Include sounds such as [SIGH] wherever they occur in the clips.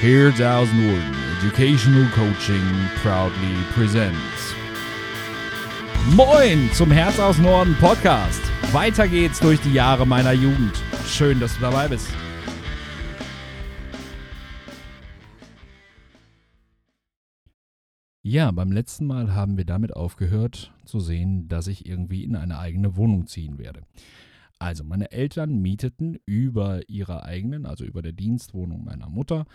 Here's Aus Norden Educational Coaching proudly presents. Moin zum Herz aus Norden Podcast. Weiter geht's durch die Jahre meiner Jugend. Schön, dass du dabei bist. Ja, beim letzten Mal haben wir damit aufgehört zu sehen, dass ich irgendwie in eine eigene Wohnung ziehen werde. Also meine Eltern mieteten über ihrer eigenen, also über der Dienstwohnung meiner Mutter,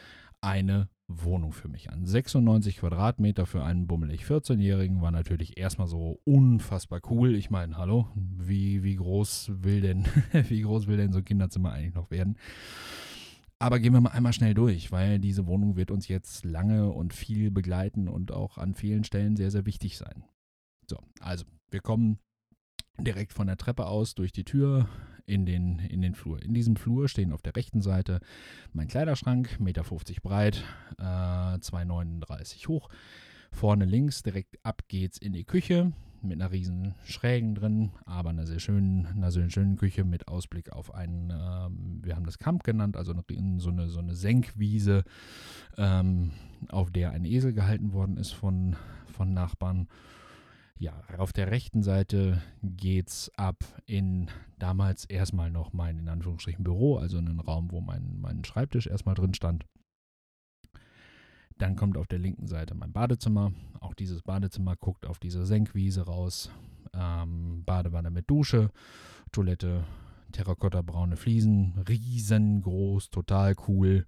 eine Wohnung für mich an. 96 Quadratmeter für einen bummelig 14-Jährigen war natürlich erstmal so unfassbar cool. Ich meine, hallo, wie, wie groß will denn, [LAUGHS] wie groß will denn so ein Kinderzimmer eigentlich noch werden? Aber gehen wir mal einmal schnell durch, weil diese Wohnung wird uns jetzt lange und viel begleiten und auch an vielen Stellen sehr, sehr wichtig sein. So, also wir kommen direkt von der Treppe aus durch die Tür in den, in den Flur. In diesem Flur stehen auf der rechten Seite mein Kleiderschrank, 1,50 Meter breit, äh, 2,39 hoch. Vorne links direkt ab geht's in die Küche mit einer riesen Schrägen drin, aber einer sehr schönen, einer sehr schönen Küche mit Ausblick auf einen, ähm, wir haben das Kamp genannt, also eine, so, eine, so eine Senkwiese, ähm, auf der ein Esel gehalten worden ist von, von Nachbarn. Ja, auf der rechten Seite geht's ab in damals erstmal noch mein in Anführungsstrichen Büro, also einen Raum, wo mein, mein Schreibtisch erstmal drin stand. Dann kommt auf der linken Seite mein Badezimmer. Auch dieses Badezimmer guckt auf diese Senkwiese raus. Ähm, Badewanne mit Dusche, Toilette, terrakotta-braune Fliesen, riesengroß, total cool.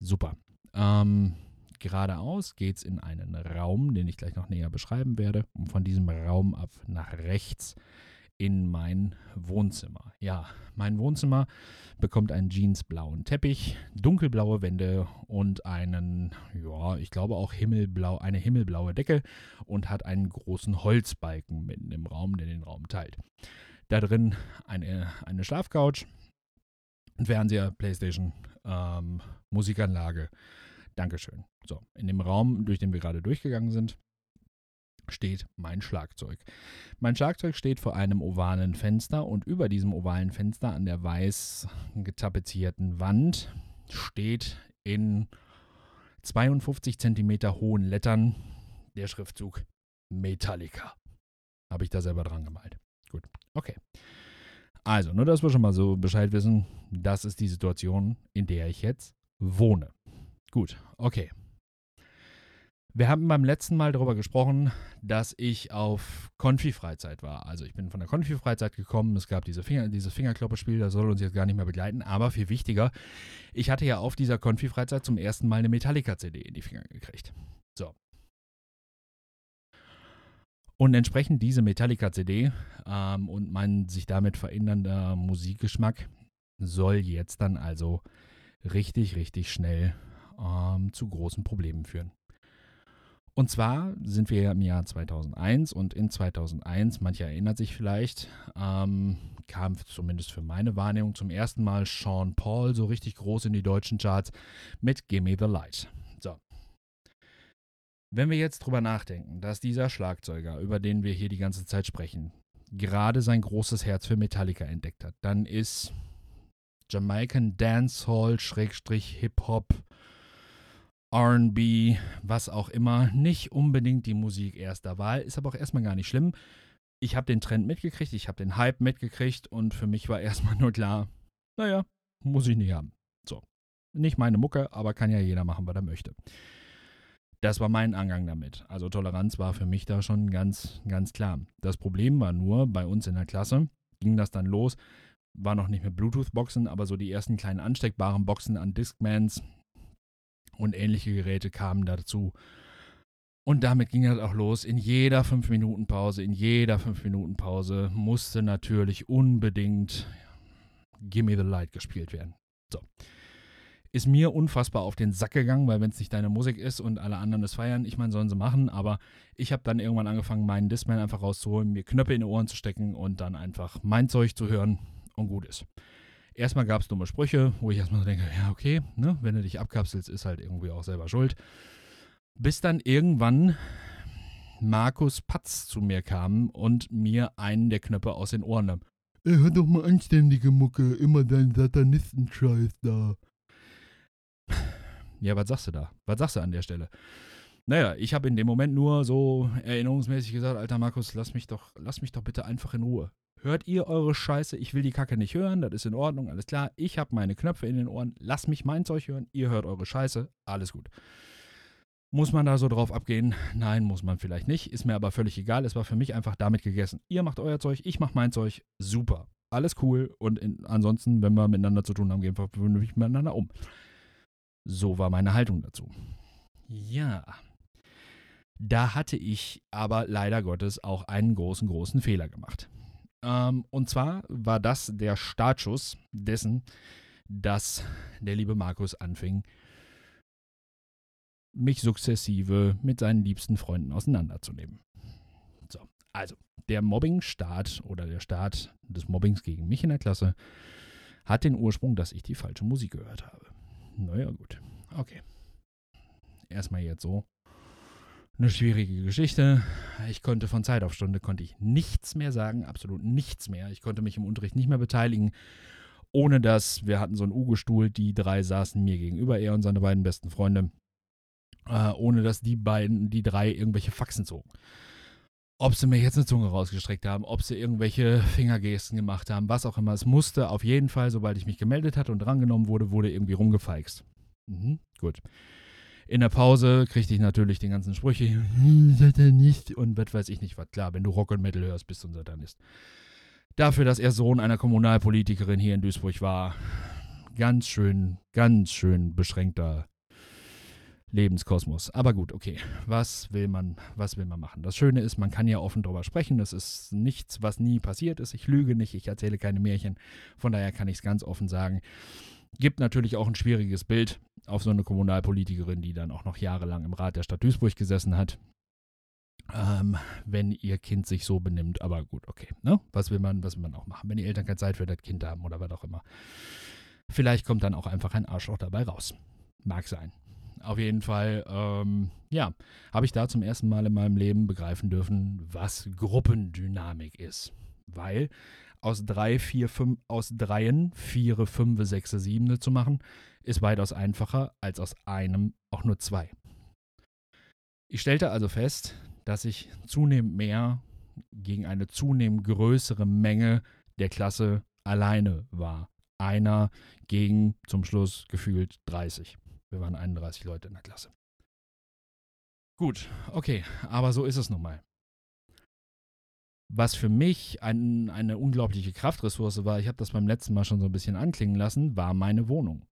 Super. Ähm, geradeaus geht es in einen Raum, den ich gleich noch näher beschreiben werde. Und von diesem Raum ab nach rechts in mein Wohnzimmer. Ja, mein Wohnzimmer bekommt einen jeansblauen Teppich, dunkelblaue Wände und einen, ja, ich glaube auch himmelblau, eine himmelblaue Decke und hat einen großen Holzbalken mitten im Raum, der den Raum teilt. Da drin eine, eine Schlafcouch, Fernseher, Playstation, ähm, Musikanlage, Dankeschön. So, in dem Raum, durch den wir gerade durchgegangen sind, steht mein Schlagzeug. Mein Schlagzeug steht vor einem ovalen Fenster und über diesem ovalen Fenster an der weiß getapezierten Wand steht in 52 cm hohen Lettern der Schriftzug Metallica. Habe ich da selber dran gemalt. Gut, okay. Also, nur dass wir schon mal so Bescheid wissen, das ist die Situation, in der ich jetzt wohne. Gut, okay. Wir haben beim letzten Mal darüber gesprochen, dass ich auf Konfi-Freizeit war. Also ich bin von der Konfi-Freizeit gekommen. Es gab diese Finger, dieses Fingerklopperspiel, das soll uns jetzt gar nicht mehr begleiten. Aber viel wichtiger, ich hatte ja auf dieser Konfi-Freizeit zum ersten Mal eine Metallica-CD in die Finger gekriegt. So. Und entsprechend diese Metallica-CD ähm, und mein sich damit verändernder Musikgeschmack soll jetzt dann also richtig, richtig schnell zu großen Problemen führen. Und zwar sind wir im Jahr 2001 und in 2001, manche erinnert sich vielleicht, ähm, kam zumindest für meine Wahrnehmung zum ersten Mal Sean Paul so richtig groß in die deutschen Charts mit Gimme the Light. So. Wenn wir jetzt drüber nachdenken, dass dieser Schlagzeuger, über den wir hier die ganze Zeit sprechen, gerade sein großes Herz für Metallica entdeckt hat, dann ist Jamaican Dancehall, Schrägstrich Hip-Hop, RB, was auch immer, nicht unbedingt die Musik erster Wahl, ist aber auch erstmal gar nicht schlimm. Ich habe den Trend mitgekriegt, ich habe den Hype mitgekriegt und für mich war [LAUGHS] erstmal nur klar, naja, muss ich nicht haben. So. Nicht meine Mucke, aber kann ja jeder machen, was er möchte. Das war mein Angang damit. Also Toleranz war für mich da schon ganz, ganz klar. Das Problem war nur, bei uns in der Klasse ging das dann los, war noch nicht mit Bluetooth-Boxen, aber so die ersten kleinen ansteckbaren Boxen an Discmans, und ähnliche Geräte kamen dazu. Und damit ging das auch los. In jeder 5-Minuten-Pause, in jeder 5-Minuten-Pause musste natürlich unbedingt Gimme the Light gespielt werden. So. Ist mir unfassbar auf den Sack gegangen, weil wenn es nicht deine Musik ist und alle anderen es feiern, ich meine, sollen sie machen, aber ich habe dann irgendwann angefangen, meinen Discman einfach rauszuholen, mir Knöpfe in die Ohren zu stecken und dann einfach mein Zeug zu hören und gut ist. Erstmal gab es dumme Sprüche, wo ich erstmal so denke, ja, okay, ne, wenn du dich abkapselst, ist halt irgendwie auch selber schuld. Bis dann irgendwann Markus Patz zu mir kam und mir einen der Knöpfe aus den Ohren nahm. Ey, hör doch mal anständige Mucke, immer dein Satanistenscheiß da. Ja, was sagst du da? Was sagst du an der Stelle? Naja, ich habe in dem Moment nur so erinnerungsmäßig gesagt, alter Markus, lass mich doch, lass mich doch bitte einfach in Ruhe. Hört ihr eure Scheiße? Ich will die Kacke nicht hören, das ist in Ordnung, alles klar. Ich habe meine Knöpfe in den Ohren, lasst mich mein Zeug hören, ihr hört eure Scheiße, alles gut. Muss man da so drauf abgehen? Nein, muss man vielleicht nicht. Ist mir aber völlig egal. Es war für mich einfach damit gegessen. Ihr macht euer Zeug, ich mach mein Zeug. Super. Alles cool. Und in, ansonsten, wenn wir miteinander zu tun haben, gehen wir vernünftig miteinander um. So war meine Haltung dazu. Ja. Da hatte ich aber leider Gottes auch einen großen, großen Fehler gemacht. Ähm, und zwar war das der Startschuss dessen, dass der liebe Markus anfing, mich sukzessive mit seinen liebsten Freunden auseinanderzunehmen. So, also der Mobbing-Start oder der Start des Mobbings gegen mich in der Klasse hat den Ursprung, dass ich die falsche Musik gehört habe. Naja, gut. Okay. Erstmal jetzt so. Eine schwierige Geschichte. Ich konnte von Zeit auf Stunde konnte ich nichts mehr sagen, absolut nichts mehr. Ich konnte mich im Unterricht nicht mehr beteiligen, ohne dass wir hatten so einen Ugo-Stuhl, die drei saßen mir gegenüber, er und seine beiden besten Freunde äh, ohne dass die beiden, die drei, irgendwelche Faxen zogen. Ob sie mir jetzt eine Zunge rausgestreckt haben, ob sie irgendwelche Fingergesten gemacht haben, was auch immer. Es musste auf jeden Fall, sobald ich mich gemeldet hatte und drangenommen wurde, wurde irgendwie rumgefeixt. Mhm, gut. In der Pause kriegte ich natürlich den ganzen Sprüche, Satanist und was weiß ich nicht was. Klar, wenn du Rock und Metal hörst, bist du ein Satanist. Dafür, dass er Sohn einer Kommunalpolitikerin hier in Duisburg war, ganz schön, ganz schön beschränkter Lebenskosmos. Aber gut, okay. Was will man, was will man machen? Das Schöne ist, man kann ja offen darüber sprechen. Das ist nichts, was nie passiert ist. Ich lüge nicht, ich erzähle keine Märchen. Von daher kann ich es ganz offen sagen. Gibt natürlich auch ein schwieriges Bild auf so eine Kommunalpolitikerin, die dann auch noch jahrelang im Rat der Stadt Duisburg gesessen hat. Ähm, wenn ihr Kind sich so benimmt. Aber gut, okay. Ne? Was will man, was will man auch machen? Wenn die Eltern keine Zeit für das Kind haben oder was auch immer. Vielleicht kommt dann auch einfach ein Arschloch dabei raus. Mag sein auf jeden Fall, ähm, ja, habe ich da zum ersten Mal in meinem Leben begreifen dürfen, was Gruppendynamik ist. Weil aus drei, vier, fünf, aus dreien, vier, fünf, sechs, sieben zu machen, ist weitaus einfacher als aus einem auch nur zwei. Ich stellte also fest, dass ich zunehmend mehr gegen eine zunehmend größere Menge der Klasse alleine war. Einer gegen zum Schluss gefühlt 30. Wir waren 31 Leute in der Klasse. Gut, okay, aber so ist es nun mal. Was für mich ein, eine unglaubliche Kraftressource war, ich habe das beim letzten Mal schon so ein bisschen anklingen lassen, war meine Wohnung.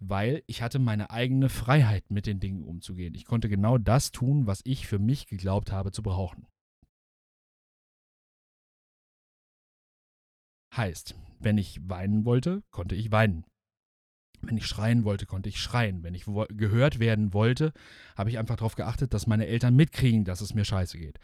Weil ich hatte meine eigene Freiheit, mit den Dingen umzugehen. Ich konnte genau das tun, was ich für mich geglaubt habe zu brauchen. Heißt, wenn ich weinen wollte, konnte ich weinen. Wenn ich schreien wollte, konnte ich schreien. Wenn ich gehört werden wollte, habe ich einfach darauf geachtet, dass meine Eltern mitkriegen, dass es mir scheiße geht.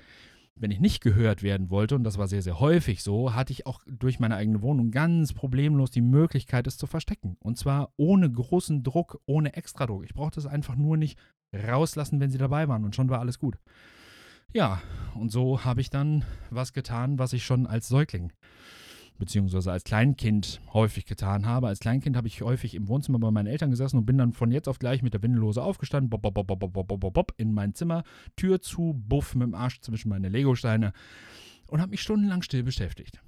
Wenn ich nicht gehört werden wollte, und das war sehr, sehr häufig so, hatte ich auch durch meine eigene Wohnung ganz problemlos die Möglichkeit, es zu verstecken. Und zwar ohne großen Druck, ohne Extradruck. Ich brauchte es einfach nur nicht rauslassen, wenn sie dabei waren, und schon war alles gut. Ja, und so habe ich dann was getan, was ich schon als Säugling beziehungsweise als Kleinkind häufig getan habe. Als Kleinkind habe ich häufig im Wohnzimmer bei meinen Eltern gesessen und bin dann von jetzt auf gleich mit der Windellose aufgestanden, bop, bop, bop, bop, bop, bop, bop, in mein Zimmer, Tür zu, buff mit dem Arsch zwischen meine Legosteine und habe mich stundenlang still beschäftigt.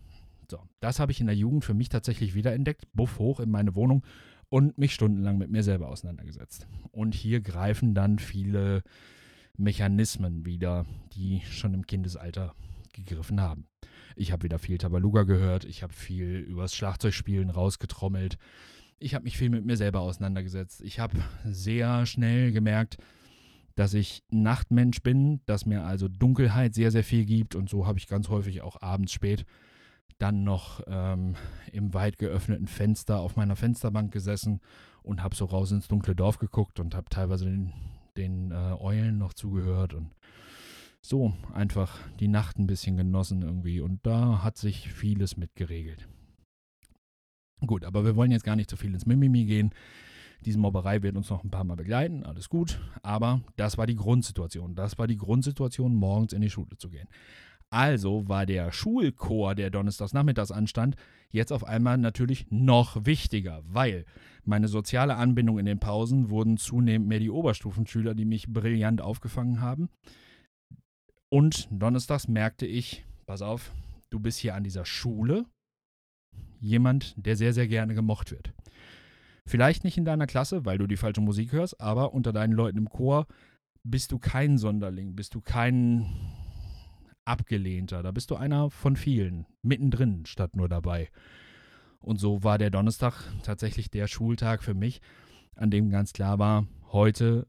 So, das habe ich in der Jugend für mich tatsächlich wiederentdeckt, buff hoch in meine Wohnung und mich stundenlang mit mir selber auseinandergesetzt. Und hier greifen dann viele Mechanismen wieder, die schon im Kindesalter gegriffen haben. Ich habe wieder viel Tabaluga gehört, ich habe viel übers Schlagzeugspielen rausgetrommelt. Ich habe mich viel mit mir selber auseinandergesetzt. Ich habe sehr schnell gemerkt, dass ich Nachtmensch bin, dass mir also Dunkelheit sehr, sehr viel gibt und so habe ich ganz häufig auch abends spät dann noch ähm, im weit geöffneten Fenster auf meiner Fensterbank gesessen und habe so raus ins dunkle Dorf geguckt und habe teilweise den, den äh, Eulen noch zugehört und so einfach die Nacht ein bisschen genossen irgendwie. Und da hat sich vieles mit geregelt. Gut, aber wir wollen jetzt gar nicht zu viel ins Mimimi gehen. Diese Mobberei wird uns noch ein paar Mal begleiten, alles gut. Aber das war die Grundsituation. Das war die Grundsituation, morgens in die Schule zu gehen. Also war der Schulchor, der donnerstags nachmittags anstand, jetzt auf einmal natürlich noch wichtiger, weil meine soziale Anbindung in den Pausen wurden zunehmend mehr die Oberstufenschüler, die mich brillant aufgefangen haben. Und donnerstags merkte ich, pass auf, du bist hier an dieser Schule jemand, der sehr, sehr gerne gemocht wird. Vielleicht nicht in deiner Klasse, weil du die falsche Musik hörst, aber unter deinen Leuten im Chor bist du kein Sonderling, bist du kein Abgelehnter. Da bist du einer von vielen, mittendrin statt nur dabei. Und so war der Donnerstag tatsächlich der Schultag für mich, an dem ganz klar war, heute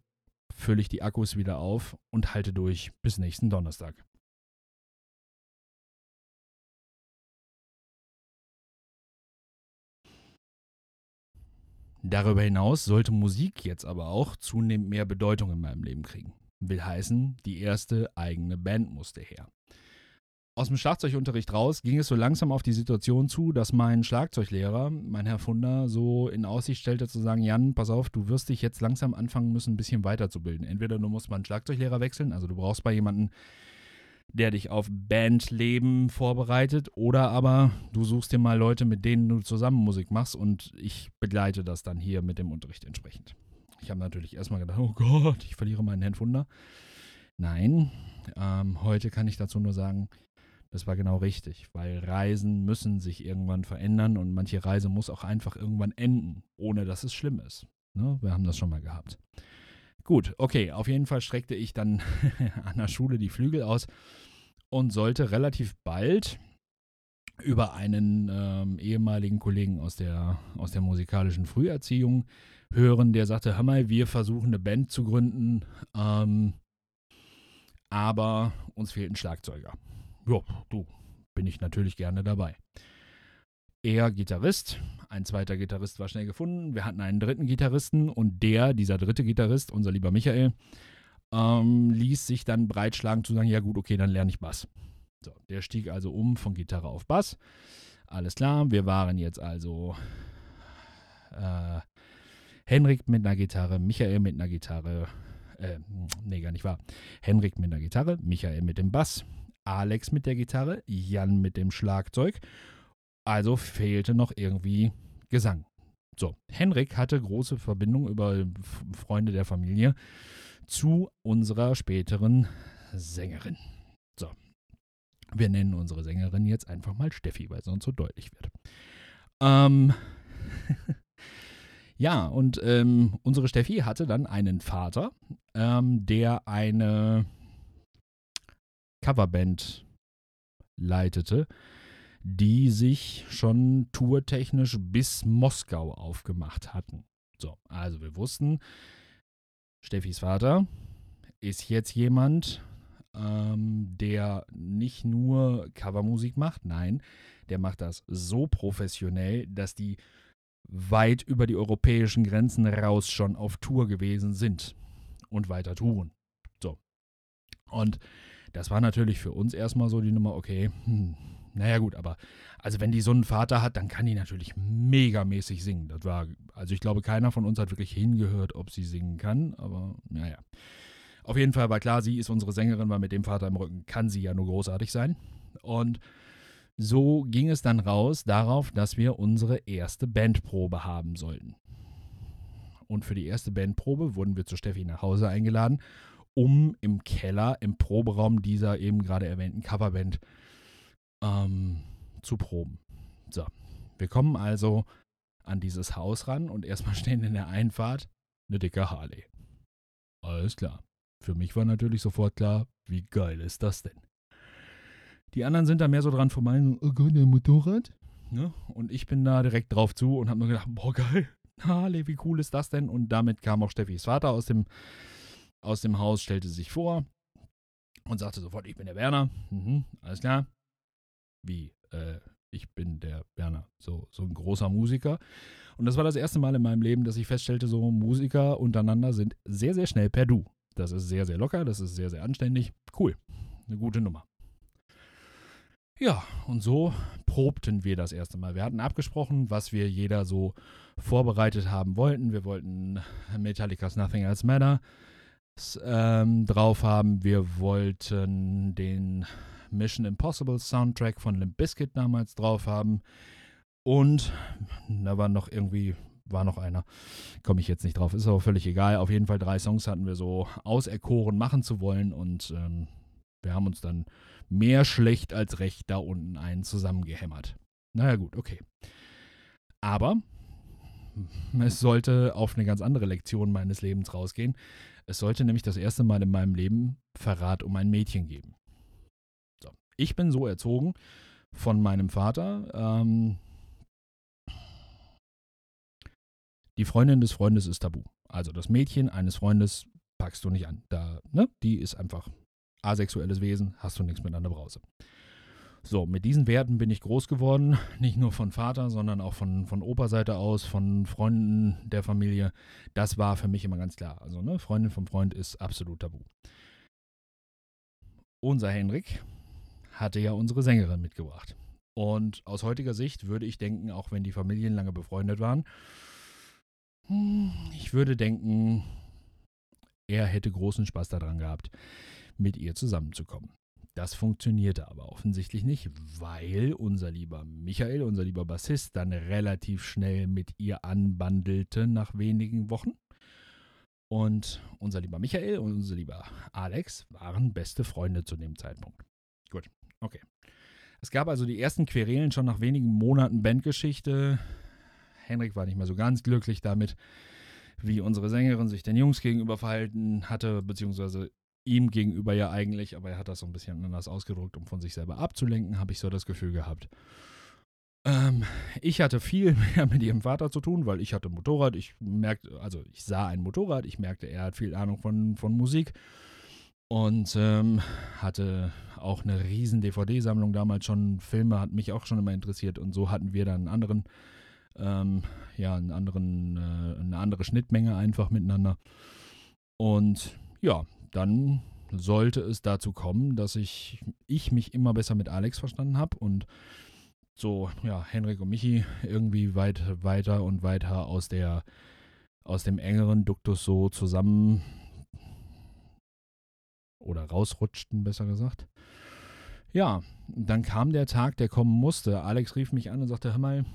fülle ich die Akkus wieder auf und halte durch bis nächsten Donnerstag. Darüber hinaus sollte Musik jetzt aber auch zunehmend mehr Bedeutung in meinem Leben kriegen. Will heißen, die erste eigene Band musste her. Aus dem Schlagzeugunterricht raus ging es so langsam auf die Situation zu, dass mein Schlagzeuglehrer, mein Herr Funder, so in Aussicht stellte zu sagen, Jan, pass auf, du wirst dich jetzt langsam anfangen müssen, ein bisschen weiterzubilden. Entweder du musst mal einen Schlagzeuglehrer wechseln, also du brauchst bei jemanden, der dich auf Bandleben vorbereitet, oder aber du suchst dir mal Leute, mit denen du zusammen Musik machst und ich begleite das dann hier mit dem Unterricht entsprechend. Ich habe natürlich erstmal gedacht, oh Gott, ich verliere meinen Herrn Funder. Nein, ähm, heute kann ich dazu nur sagen, das war genau richtig, weil Reisen müssen sich irgendwann verändern und manche Reise muss auch einfach irgendwann enden, ohne dass es schlimm ist. Ne? Wir haben das schon mal gehabt. Gut, okay, auf jeden Fall streckte ich dann [LAUGHS] an der Schule die Flügel aus und sollte relativ bald über einen ähm, ehemaligen Kollegen aus der, aus der musikalischen Früherziehung hören, der sagte, hör mal, wir versuchen eine Band zu gründen, ähm, aber uns fehlt ein Schlagzeuger ja, du, bin ich natürlich gerne dabei. Er Gitarrist, ein zweiter Gitarrist war schnell gefunden. Wir hatten einen dritten Gitarristen und der, dieser dritte Gitarrist, unser lieber Michael, ähm, ließ sich dann breitschlagen zu sagen, ja gut, okay, dann lerne ich Bass. So, der stieg also um von Gitarre auf Bass. Alles klar, wir waren jetzt also äh, Henrik mit einer Gitarre, Michael mit einer Gitarre, äh, nee, gar nicht wahr. Henrik mit einer Gitarre, Michael mit dem Bass, Alex mit der Gitarre, Jan mit dem Schlagzeug. Also fehlte noch irgendwie Gesang. So, Henrik hatte große Verbindung über Freunde der Familie zu unserer späteren Sängerin. So, wir nennen unsere Sängerin jetzt einfach mal Steffi, weil sonst so deutlich wird. Ähm, [LAUGHS] ja, und ähm, unsere Steffi hatte dann einen Vater, ähm, der eine Coverband leitete, die sich schon tourtechnisch bis Moskau aufgemacht hatten. So, also wir wussten, Steffis Vater ist jetzt jemand, ähm, der nicht nur Covermusik macht, nein, der macht das so professionell, dass die weit über die europäischen Grenzen raus schon auf Tour gewesen sind und weiter touren. So. Und das war natürlich für uns erstmal so die Nummer, okay, hm, naja gut, aber also wenn die so einen Vater hat, dann kann die natürlich megamäßig singen. Das war, also ich glaube, keiner von uns hat wirklich hingehört, ob sie singen kann, aber naja. Auf jeden Fall war klar, sie ist unsere Sängerin, weil mit dem Vater im Rücken kann sie ja nur großartig sein. Und so ging es dann raus darauf, dass wir unsere erste Bandprobe haben sollten. Und für die erste Bandprobe wurden wir zu Steffi nach Hause eingeladen um im Keller, im Proberaum dieser eben gerade erwähnten Coverband ähm, zu proben. So, wir kommen also an dieses Haus ran und erstmal [LAUGHS] stehen in der Einfahrt eine dicke Harley. Alles klar. Für mich war natürlich sofort klar, wie geil ist das denn? Die anderen sind da mehr so dran vorbei, so, oh Gott, der Motorrad. Ne? Und ich bin da direkt drauf zu und habe nur gedacht, boah, geil, [LAUGHS] Harley, wie cool ist das denn? Und damit kam auch Steffis Vater aus dem aus dem Haus, stellte sich vor und sagte sofort, ich bin der Werner. Mhm, alles klar. Wie, äh, ich bin der Werner. So, so ein großer Musiker. Und das war das erste Mal in meinem Leben, dass ich feststellte, so Musiker untereinander sind sehr, sehr schnell per Du. Das ist sehr, sehr locker, das ist sehr, sehr anständig. Cool. Eine gute Nummer. Ja, und so probten wir das erste Mal. Wir hatten abgesprochen, was wir jeder so vorbereitet haben wollten. Wir wollten Metallica's Nothing Else Matter ähm, drauf haben. Wir wollten den Mission Impossible Soundtrack von Limp Bizkit damals drauf haben. Und da war noch irgendwie, war noch einer, komme ich jetzt nicht drauf, ist aber völlig egal. Auf jeden Fall drei Songs hatten wir so auserkoren machen zu wollen und ähm, wir haben uns dann mehr schlecht als recht da unten einen zusammengehämmert. Naja gut, okay. Aber es sollte auf eine ganz andere Lektion meines Lebens rausgehen. Es sollte nämlich das erste Mal in meinem Leben Verrat um ein Mädchen geben. So. Ich bin so erzogen von meinem Vater. Ähm, die Freundin des Freundes ist tabu. Also das Mädchen eines Freundes packst du nicht an. Da, ne? Die ist einfach asexuelles Wesen, hast du nichts mit an der Brause. So, mit diesen Werten bin ich groß geworden, [LAUGHS] nicht nur von Vater, sondern auch von, von Opa-Seite aus, von Freunden der Familie. Das war für mich immer ganz klar. Also, ne, Freundin vom Freund ist absolut tabu. Unser Henrik hatte ja unsere Sängerin mitgebracht. Und aus heutiger Sicht würde ich denken, auch wenn die Familien lange befreundet waren, hm, ich würde denken, er hätte großen Spaß daran gehabt, mit ihr zusammenzukommen. Das funktionierte aber offensichtlich nicht, weil unser lieber Michael, unser lieber Bassist, dann relativ schnell mit ihr anbandelte nach wenigen Wochen. Und unser lieber Michael und unser lieber Alex waren beste Freunde zu dem Zeitpunkt. Gut, okay. Es gab also die ersten Querelen schon nach wenigen Monaten Bandgeschichte. Henrik war nicht mehr so ganz glücklich damit, wie unsere Sängerin sich den Jungs gegenüber verhalten hatte, beziehungsweise ihm gegenüber ja eigentlich, aber er hat das so ein bisschen anders ausgedrückt, um von sich selber abzulenken, habe ich so das Gefühl gehabt. Ähm, ich hatte viel [LAUGHS] mehr mit ihrem Vater zu tun, weil ich hatte ein Motorrad, ich merkte, also ich sah ein Motorrad, ich merkte, er hat viel Ahnung von, von Musik und ähm, hatte auch eine riesen DVD-Sammlung damals schon. Filme hat mich auch schon immer interessiert und so hatten wir dann einen anderen, ähm, ja, einen anderen, äh, eine andere Schnittmenge einfach miteinander. Und ja, dann sollte es dazu kommen, dass ich, ich mich immer besser mit Alex verstanden habe und so, ja, Henrik und Michi irgendwie weit weiter und weiter aus der, aus dem engeren Duktus so zusammen oder rausrutschten, besser gesagt. Ja, dann kam der Tag, der kommen musste. Alex rief mich an und sagte, hör mal,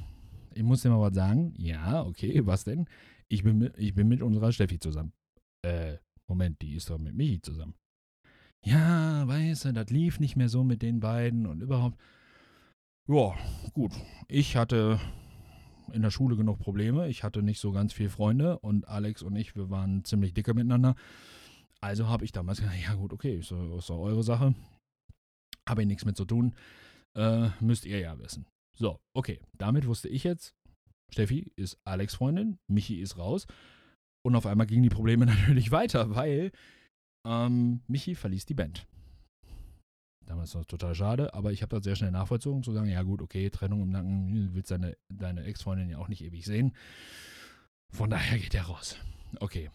ich muss dir mal was sagen. Ja, okay, was denn? Ich bin mit, ich bin mit unserer Steffi zusammen. Äh, Moment, die ist doch mit Michi zusammen. Ja, weißt du, das lief nicht mehr so mit den beiden und überhaupt. Ja, gut. Ich hatte in der Schule genug Probleme. Ich hatte nicht so ganz viele Freunde und Alex und ich, wir waren ziemlich dicke miteinander. Also habe ich damals gesagt, ja gut, okay, ist ist doch eure Sache. Habe ich nichts mit zu tun. Äh, müsst ihr ja wissen. So, okay. Damit wusste ich jetzt, Steffi ist Alex Freundin, Michi ist raus. Und auf einmal gingen die Probleme [LAUGHS] natürlich weiter, weil ähm, Michi verließ die Band. Damals war es total schade, aber ich habe das sehr schnell nachvollzogen, zu sagen, ja gut, okay, Trennung im Nacken, du willst deine, deine Ex-Freundin ja auch nicht ewig sehen. Von daher geht er raus. Okay.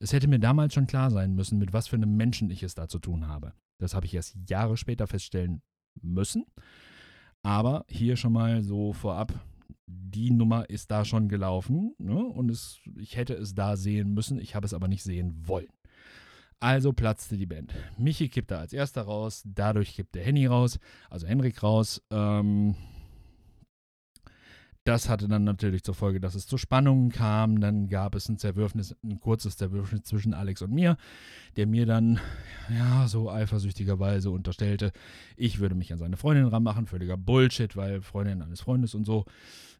Es hätte mir damals schon klar sein müssen, mit was für einem Menschen ich es da zu tun habe. Das habe ich erst Jahre später feststellen müssen. Aber hier schon mal so vorab, die Nummer ist da schon gelaufen ne? und es, ich hätte es da sehen müssen, ich habe es aber nicht sehen wollen. Also platzte die Band. Michi kippte als erster raus, dadurch kippte Henny raus, also Henrik raus. Ähm, das hatte dann natürlich zur Folge, dass es zu Spannungen kam. Dann gab es ein Zerwürfnis, ein kurzes Zerwürfnis zwischen Alex und mir, der mir dann, ja, so eifersüchtigerweise unterstellte, ich würde mich an seine Freundin ranmachen. Völliger Bullshit, weil Freundin eines Freundes und so.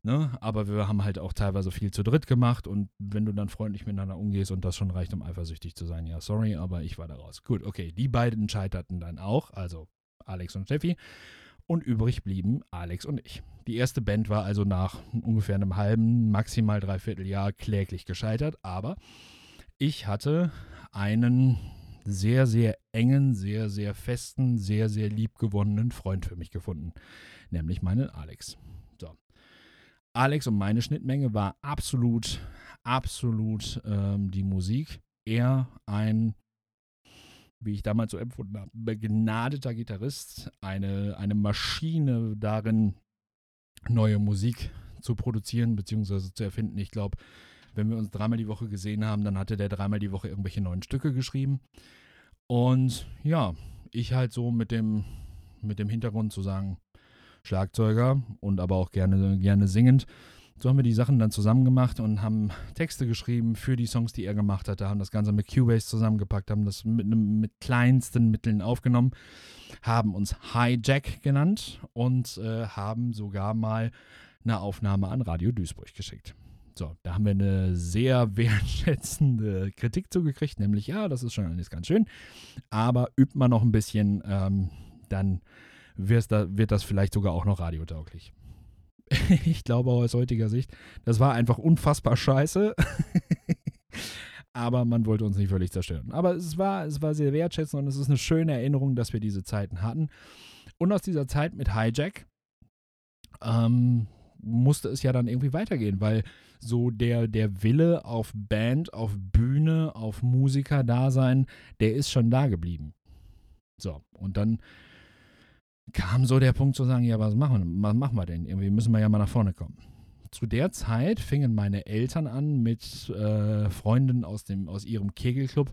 Ne? Aber wir haben halt auch teilweise viel zu dritt gemacht und wenn du dann freundlich miteinander umgehst und das schon reicht, um eifersüchtig zu sein, ja, sorry, aber ich war da raus. Gut, okay, die beiden scheiterten dann auch, also Alex und Steffi und übrig blieben Alex und ich. Die erste Band war also nach ungefähr einem halben, maximal dreiviertel Jahr kläglich gescheitert, aber ich hatte einen sehr, sehr engen, sehr, sehr festen, sehr, sehr liebgewonnenen Freund für mich gefunden, nämlich meinen Alex. So. Alex und meine Schnittmenge war absolut, absolut ähm, die Musik. Er ein wie ich damals so empfunden habe, begnadeter Gitarrist, eine, eine Maschine darin, neue Musik zu produzieren bzw. zu erfinden. Ich glaube, wenn wir uns dreimal die Woche gesehen haben, dann hatte der dreimal die Woche irgendwelche neuen Stücke geschrieben. Und ja, ich halt so mit dem, mit dem Hintergrund zu sagen, Schlagzeuger und aber auch gerne, gerne singend. So haben wir die Sachen dann zusammen gemacht und haben Texte geschrieben für die Songs, die er gemacht hatte, haben das Ganze mit Cubase zusammengepackt, haben das mit, mit kleinsten Mitteln aufgenommen, haben uns Hijack genannt und äh, haben sogar mal eine Aufnahme an Radio Duisburg geschickt. So, da haben wir eine sehr [LAUGHS] wertschätzende Kritik zugekriegt, nämlich ja, das ist schon alles ganz schön, aber übt man noch ein bisschen, ähm, dann da, wird das vielleicht sogar auch noch radiotauglich. [LAUGHS] ich glaube aus heutiger Sicht, das war einfach unfassbar scheiße. [LAUGHS] Aber man wollte uns nicht völlig zerstören. Aber es war, es war sehr wertschätzend und es ist eine schöne Erinnerung, dass wir diese Zeiten hatten. Und aus dieser Zeit mit Hijack ähm, musste es ja dann irgendwie weitergehen, weil so der, der Wille auf Band, auf Bühne, auf Musiker-Dasein, der ist schon da geblieben. So, und dann kam so der Punkt zu sagen, ja, was machen, was machen wir denn? Irgendwie müssen wir ja mal nach vorne kommen. Zu der Zeit fingen meine Eltern an mit äh, Freunden aus, dem, aus ihrem Kegelclub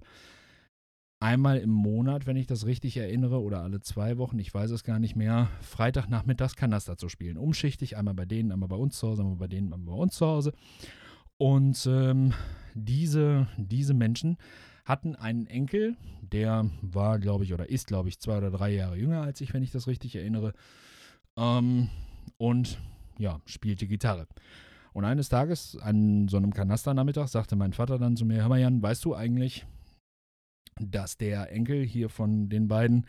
einmal im Monat, wenn ich das richtig erinnere, oder alle zwei Wochen, ich weiß es gar nicht mehr, Freitagnachmittags Kanaster zu spielen. Umschichtig, einmal bei denen, einmal bei uns zu Hause, einmal bei denen, einmal bei uns zu Hause. Und ähm, diese, diese Menschen hatten einen Enkel, der war, glaube ich, oder ist, glaube ich, zwei oder drei Jahre jünger als ich, wenn ich das richtig erinnere. Ähm, und ja, spielte Gitarre. Und eines Tages, an so einem Kanasternachmittag, sagte mein Vater dann zu mir: Hör mal, Jan, weißt du eigentlich, dass der Enkel hier von den beiden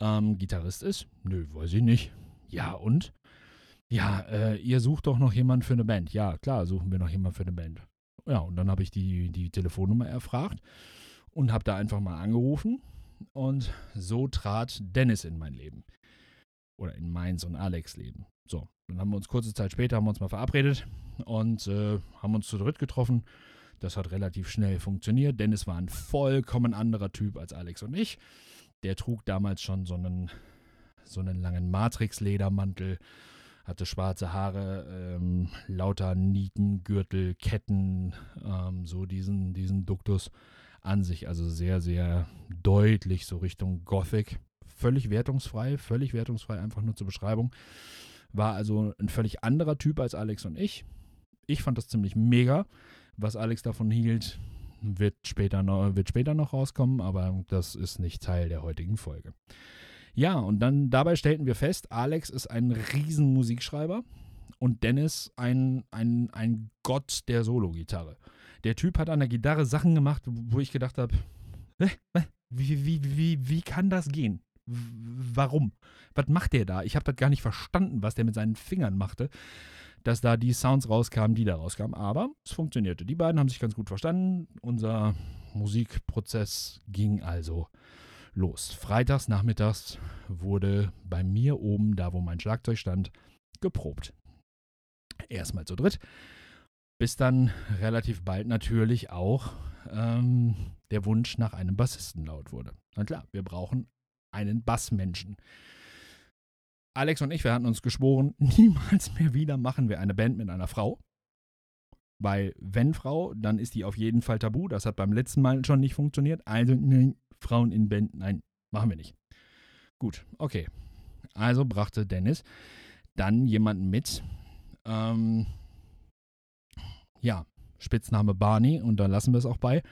ähm, Gitarrist ist? Nö, weiß ich nicht. Ja, und? Ja, äh, ihr sucht doch noch jemanden für eine Band. Ja, klar, suchen wir noch jemanden für eine Band. Ja, und dann habe ich die, die Telefonnummer erfragt und habe da einfach mal angerufen. Und so trat Dennis in mein Leben. Oder in meins und Alex Leben. So, dann haben wir uns kurze Zeit später haben wir uns mal verabredet und äh, haben uns zu dritt getroffen. Das hat relativ schnell funktioniert. Dennis war ein vollkommen anderer Typ als Alex und ich. Der trug damals schon so einen, so einen langen Matrix-Ledermantel, hatte schwarze Haare, ähm, lauter Nieten, Gürtel, Ketten, ähm, so diesen, diesen Duktus an sich also sehr, sehr deutlich so Richtung Gothic. Völlig wertungsfrei, völlig wertungsfrei, einfach nur zur Beschreibung. War also ein völlig anderer Typ als Alex und ich. Ich fand das ziemlich mega. Was Alex davon hielt, wird später noch, wird später noch rauskommen, aber das ist nicht Teil der heutigen Folge. Ja, und dann dabei stellten wir fest, Alex ist ein Riesenmusikschreiber und Dennis ein, ein, ein Gott der Solo-Gitarre. Der Typ hat an der Gitarre Sachen gemacht, wo ich gedacht habe, wie, wie, wie, wie kann das gehen? Warum? Was macht der da? Ich habe das gar nicht verstanden, was der mit seinen Fingern machte, dass da die Sounds rauskamen, die da rauskamen. Aber es funktionierte. Die beiden haben sich ganz gut verstanden. Unser Musikprozess ging also los. Freitags nachmittags wurde bei mir oben, da wo mein Schlagzeug stand, geprobt. Erstmal zu dritt bis dann relativ bald natürlich auch ähm, der Wunsch nach einem Bassisten laut wurde. Na klar, wir brauchen einen Bassmenschen. Alex und ich, wir hatten uns geschworen, [LAUGHS] niemals mehr wieder machen wir eine Band mit einer Frau. Weil, wenn Frau, dann ist die auf jeden Fall tabu. Das hat beim letzten Mal schon nicht funktioniert. Also, nein, Frauen in Band, nein, machen wir nicht. Gut, okay. Also brachte Dennis dann jemanden mit, ähm, ja, Spitzname Barney und da lassen wir es auch bei.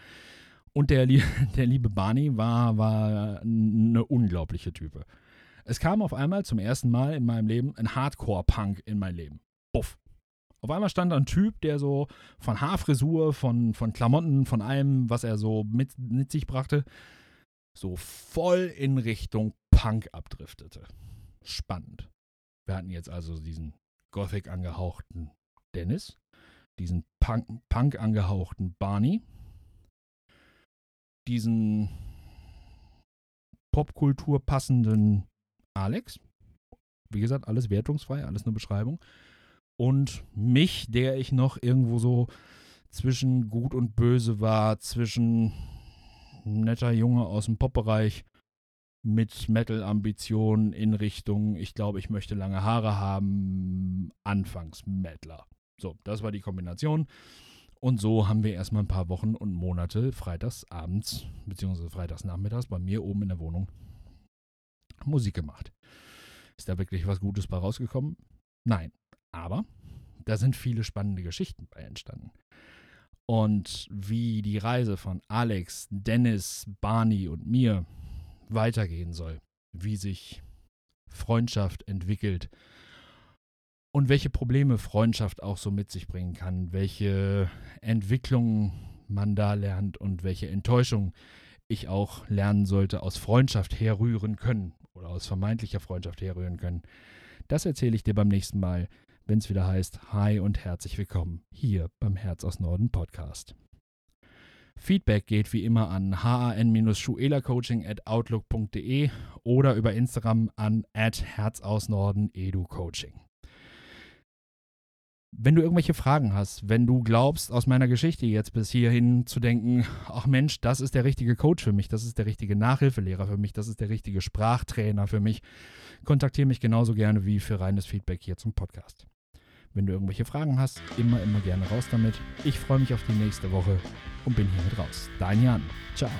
Und der, [LAUGHS] der liebe Barney war, war eine unglaubliche Type. Es kam auf einmal zum ersten Mal in meinem Leben ein Hardcore-Punk in mein Leben. Buff. Auf einmal stand da ein Typ, der so von Haarfrisur, von, von Klamotten, von allem, was er so mit, mit sich brachte, so voll in Richtung Punk abdriftete. Spannend. Wir hatten jetzt also diesen Gothic angehauchten Dennis diesen Punk, Punk angehauchten Barney, diesen Popkultur passenden Alex. Wie gesagt, alles wertungsfrei, alles nur Beschreibung. Und mich, der ich noch irgendwo so zwischen gut und böse war, zwischen netter Junge aus dem Popbereich mit Metal-Ambitionen in Richtung, ich glaube, ich möchte lange Haare haben, anfangs Metaler. So, das war die Kombination. Und so haben wir erstmal ein paar Wochen und Monate freitags abends, beziehungsweise freitags nachmittags bei mir oben in der Wohnung Musik gemacht. Ist da wirklich was Gutes bei rausgekommen? Nein. Aber da sind viele spannende Geschichten bei entstanden. Und wie die Reise von Alex, Dennis, Barney und mir weitergehen soll, wie sich Freundschaft entwickelt und welche Probleme Freundschaft auch so mit sich bringen kann, welche Entwicklungen man da lernt und welche Enttäuschung ich auch lernen sollte, aus Freundschaft herrühren können oder aus vermeintlicher Freundschaft herrühren können. Das erzähle ich dir beim nächsten Mal, wenn es wieder heißt Hi und herzlich willkommen hier beim Herz aus Norden Podcast. Feedback geht wie immer an han-schuelacoaching at outlook.de oder über Instagram an at herzausnorden-edu-coaching. Wenn du irgendwelche Fragen hast, wenn du glaubst, aus meiner Geschichte jetzt bis hierhin zu denken, ach Mensch, das ist der richtige Coach für mich, das ist der richtige Nachhilfelehrer für mich, das ist der richtige Sprachtrainer für mich, kontaktiere mich genauso gerne wie für reines Feedback hier zum Podcast. Wenn du irgendwelche Fragen hast, immer, immer gerne raus damit. Ich freue mich auf die nächste Woche und bin hiermit raus. Dein Jan. Ciao.